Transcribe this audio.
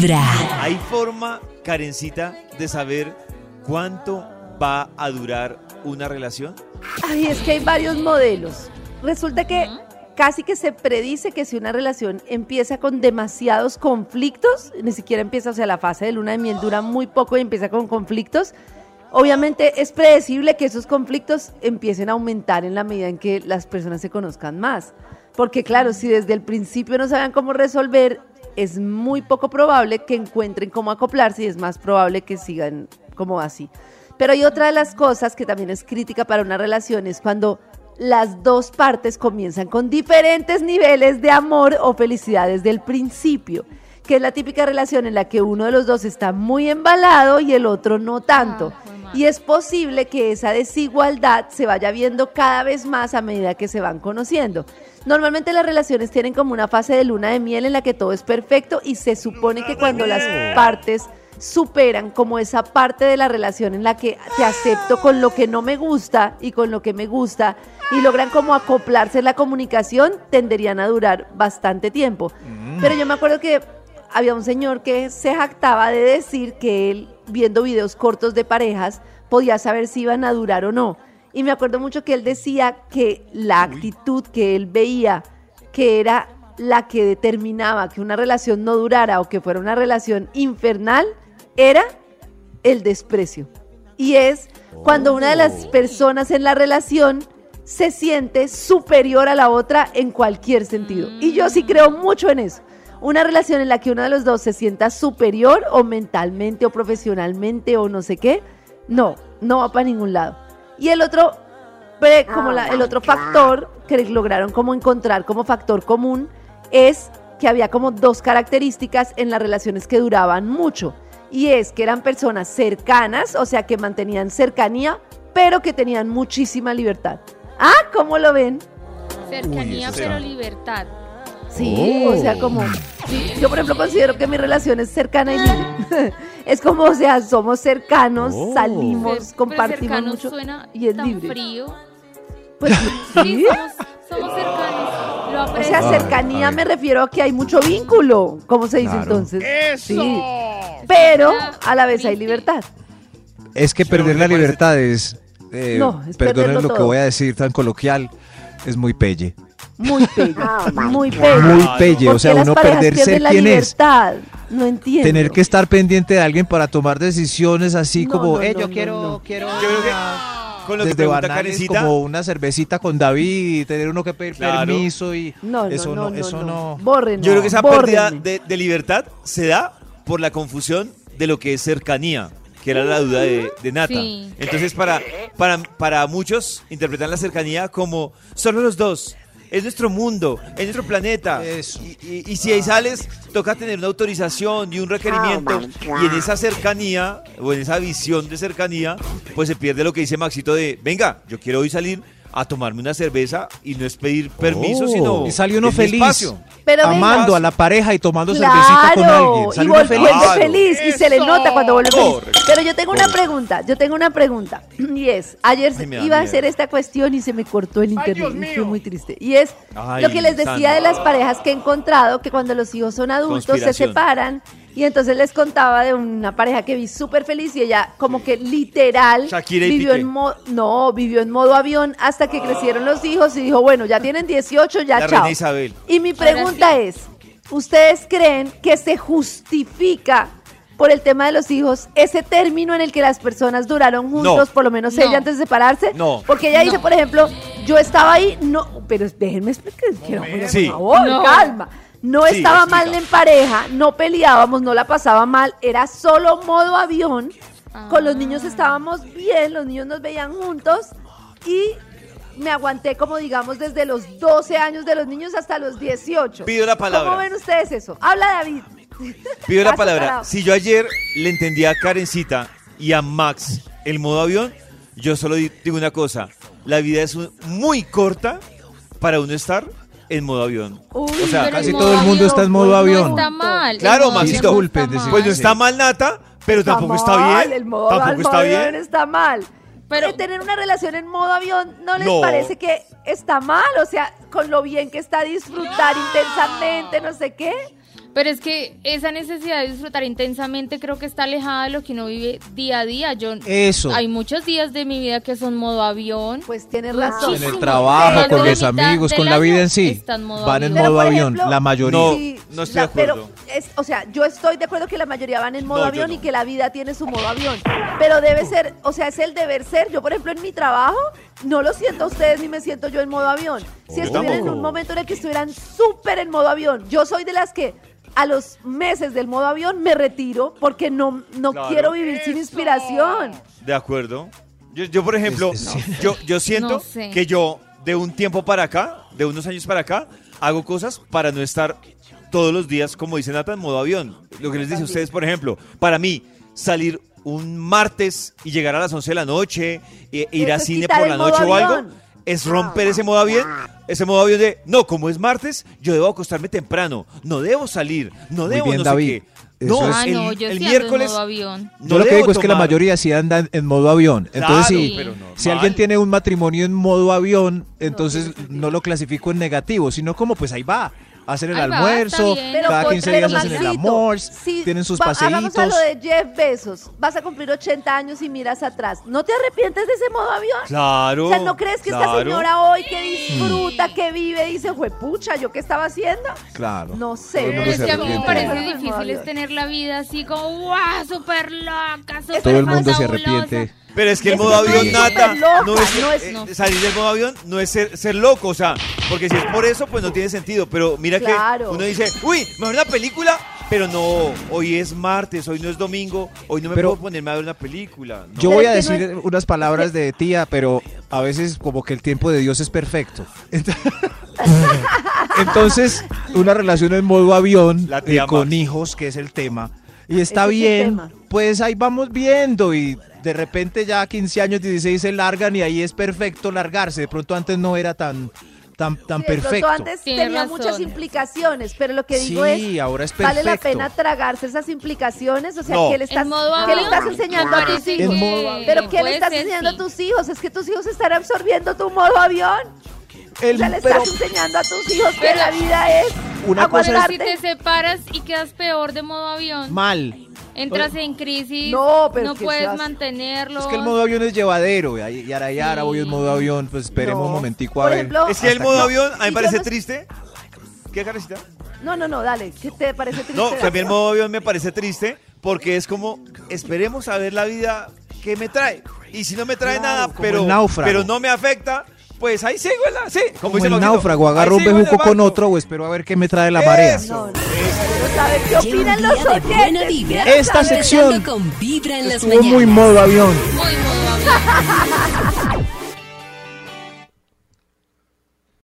Vibra. ¿Hay forma, Karencita, de saber cuánto va a durar una relación? Ay, es que hay varios modelos. Resulta que casi que se predice que si una relación empieza con demasiados conflictos, ni siquiera empieza, o sea, la fase de luna de miel dura muy poco y empieza con conflictos, obviamente es predecible que esos conflictos empiecen a aumentar en la medida en que las personas se conozcan más. Porque claro, si desde el principio no saben cómo resolver, es muy poco probable que encuentren cómo acoplarse y es más probable que sigan como así. Pero hay otra de las cosas que también es crítica para una relación, es cuando las dos partes comienzan con diferentes niveles de amor o felicidad desde el principio, que es la típica relación en la que uno de los dos está muy embalado y el otro no tanto. Y es posible que esa desigualdad se vaya viendo cada vez más a medida que se van conociendo. Normalmente las relaciones tienen como una fase de luna de miel en la que todo es perfecto y se supone que cuando las partes superan como esa parte de la relación en la que te acepto con lo que no me gusta y con lo que me gusta y logran como acoplarse en la comunicación, tenderían a durar bastante tiempo. Pero yo me acuerdo que había un señor que se jactaba de decir que él, viendo videos cortos de parejas, podía saber si iban a durar o no. Y me acuerdo mucho que él decía que la actitud que él veía, que era la que determinaba que una relación no durara o que fuera una relación infernal, era el desprecio. Y es cuando una de las personas en la relación se siente superior a la otra en cualquier sentido. Y yo sí creo mucho en eso. Una relación en la que uno de los dos se sienta superior o mentalmente o profesionalmente o no sé qué, no, no va para ningún lado. Y el otro, como la- el otro factor que lograron como encontrar como factor común es que había como dos características en las relaciones que duraban mucho. Y es que eran personas cercanas, o sea, que mantenían cercanía, pero que tenían muchísima libertad. Ah, ¿cómo lo ven? Cercanía, pero libertad. Sí, o sea, como... sí, yo, por ejemplo, considero que mi relación es cercana y libre. es como, o sea, somos cercanos, Oh. salimos, compartimos pero mucho suena y es tan libre. frío. Pues Sí, sí. somos, somos cercanos. Lo O sea, cercanía me refiero a que hay mucho vínculo, ¿cómo se dice Claro. entonces? Sí. Pero a la vez hay libertad. Es que perder la libertad es, eh, No, es perdonen lo que voy a decir tan coloquial, es muy pelle. Muy pelle, muy pelle. Muy pelle, o ¿Por sea, uno perder ser la quien es. libertad? No entiendo. Tener que estar pendiente de alguien para tomar decisiones así No, como, no, eh, no, yo no, quiero, no. quiero Yo creo que una- con lo que desde pregunta banales Karencita, como una cervecita con David y tener uno que pedir Claro. permiso y No, no, eso no, no, eso no. Bórrenlo, yo creo que esa pérdida de, de libertad se da por la confusión de lo que es cercanía, que era la duda de, de Nata. Sí. Entonces, para, para, para muchos, interpretan la cercanía como solo los dos. Es nuestro mundo, es nuestro planeta. Eso. Y, y- y si ahí sales, toca tener una autorización y un requerimiento. y en esa cercanía, o en esa visión de cercanía, pues se pierde lo que dice Maxito de, venga, yo quiero hoy salir a tomarme una cerveza y no es pedir permiso, Oh. sino... Y sale uno feliz. espacio. Pero venga, amando a la pareja y tomando cervecita con Claro, alguien. y uno feliz. Claro. y se le nota cuando vuelve feliz. Pero yo tengo una pregunta, yo tengo una pregunta y es, ayer Ay, iba a hacer esta cuestión y se me cortó el internet y fui muy triste. Y es Ay, lo que les decía de las parejas que he encontrado, que cuando los hijos son adultos se separan y entonces les contaba de una pareja que vi súper feliz y ella como que literal Shakira y vivió Piqué. en modo, no, vivió en modo avión hasta que crecieron los hijos y dijo, bueno, ya tienen 18, ya La chao. reina Isabel. Y mi pregunta es, ¿ustedes creen que se justifica por el tema de los hijos ese término en el que las personas duraron juntos, No. por lo menos No. ella antes de separarse? No. Porque ella dice, por ejemplo, yo estaba ahí, no, pero déjenme explicar, quiero, Sí. por favor, No. calma. No Sí, estaba explica. mal en pareja, no peleábamos, no la pasaba mal, era solo modo avión. Con los niños estábamos bien, los niños nos veían juntos y me aguanté como digamos desde los 12 años de los niños hasta los 18. Pido la palabra. ¿Cómo ven ustedes eso? Habla David. Pido la palabra. Si yo ayer le entendí a Karencita y a Max el modo avión, yo solo di- digo una cosa. La vida es muy corta para uno estar en modo avión. Uy, o sea, Casi todo el mundo está en modo No avión. está mal. Claro, Maxito. no. Pues no está mal Nata, pero está tampoco está mal, bien. El modo, tampoco el está modo bien. avión está mal. Pero- Pero tener una relación en modo avión, ¿no les No. parece que está mal? O sea, con lo bien que está disfrutar intensamente, no sé qué. Pero es que esa necesidad de disfrutar intensamente creo que está alejada de lo que uno vive día a día. Yo Eso. hay muchos días de mi vida que son modo avión. Pues tienes razón. En el trabajo, Pero con los amigos, con la vida en sí. en modo Van en avión. Pero, modo avión, ejemplo, la mayoría. No, no estoy de la- pero acuerdo. es, o sea, yo estoy de acuerdo que la mayoría van en modo No, avión no. y que la vida tiene su modo avión. Pero debe ser, o sea, es el deber ser. Yo, por ejemplo, en mi trabajo, no lo siento a ustedes ni me siento yo en modo avión. Si Yo estuvieran en un momento en el que estuvieran súper en modo avión, yo soy de las que a los meses del modo avión me retiro porque no, no Claro. quiero vivir sin inspiración. De acuerdo. Yo, yo, por ejemplo, Es- es- yo, yo siento No sé. que yo de un tiempo para acá, de unos años para acá, hago cosas para no estar todos los días, como dice Nata, en modo avión. Lo que les dice a ustedes, por ejemplo, para mí, salir un martes y llegar a las 11 de la noche, e ir a cine por la noche o algo, avión. es romper ese modo avión, ese modo avión de, no, como es martes, yo debo acostarme temprano, no debo salir, no debo bien, no David. sé qué. Eso No, es- ah, el, no, yo el sí miércoles en modo avión. no Yo lo que digo es que la mayoría sí andan en modo avión. Entonces, Claro, sí, pero normal. si alguien tiene un matrimonio en modo avión, entonces no lo clasifico en negativo, sino como pues ahí va. Hacen el va, almuerzo. Pero cada con- 15 pero, días hacen el Maxito, amor, si tienen sus va- Hagamos a paseitos. lo de Jeff Bezos. Vas a cumplir 80 años y miras atrás. ¿No te arrepientes de ese modo avión? Claro. O sea, ¿no crees que esta señora hoy que disfruta, que vive, dice, pucha, ¿yo qué estaba haciendo? Claro. No sé. Mundo es que a mí me parece difícil es tener la vida así como, ¡guau! Súper loca, súper Todo el mundo se fabulosa". arrepiente. Pero es que el modo avión, Nata, no es, no eh, salir del modo avión no es ser, ser loco, o sea, porque si es por eso, pues no tiene sentido. Pero mira Claro. que uno dice, uy, mejor una película, pero no, hoy es martes, hoy no es domingo, hoy no me Pero- puedo ponerme a ver una película. ¿no? Yo voy a no decir unas palabras de tía, pero a veces como que el tiempo de Dios es perfecto. Ent- Entonces, una relación en modo avión La tía eh, con hijos, que es el tema, y está bien. Pues ahí vamos viendo y de repente ya 15 años, 16 se largan y ahí es perfecto largarse. De pronto antes no era tan, tan, tan Sí, de pronto perfecto. antes tenía razón. muchas implicaciones, pero lo que digo Sí, es, ahora es ¿vale la pena tragarse esas implicaciones? O sea, No. ¿qué le estás, ¿qué le estás enseñando a tus hijos? Que. ¿Pero qué le puede estás enseñando sí. a tus hijos? Es que tus hijos están absorbiendo tu modo avión. El- o sea, le pero estás enseñando a tus hijos que Pero- la vida es Una cosa Pero aguantarte. si te separas y quedas peor de modo avión, mal. entras en crisis, No, pero es que puedes seas- mantenerlo. Es que el modo avión es llevadero, y yara yara, voy en modo avión, pues esperemos No. un momentico a Por ver. ejemplo, Es que el modo que- avión a mí me parece no- triste. ¿Qué, Karencita? No, no, no, dale. ¿Qué te parece triste? No, mí el modo avión me parece triste porque es como, esperemos a ver la vida que me trae. Y si no me trae Claro, nada, pero, pero no me afecta, pues ahí sigo, la- sí. Como, Como dice el náufrago, agarro un bejuco con otro o espero a ver qué me trae la marea. No, no. Qué opinan los oyentes. vibra. Esta sección Empezando con Vibra en las Estuvo muy modo avión. Muy modo avión.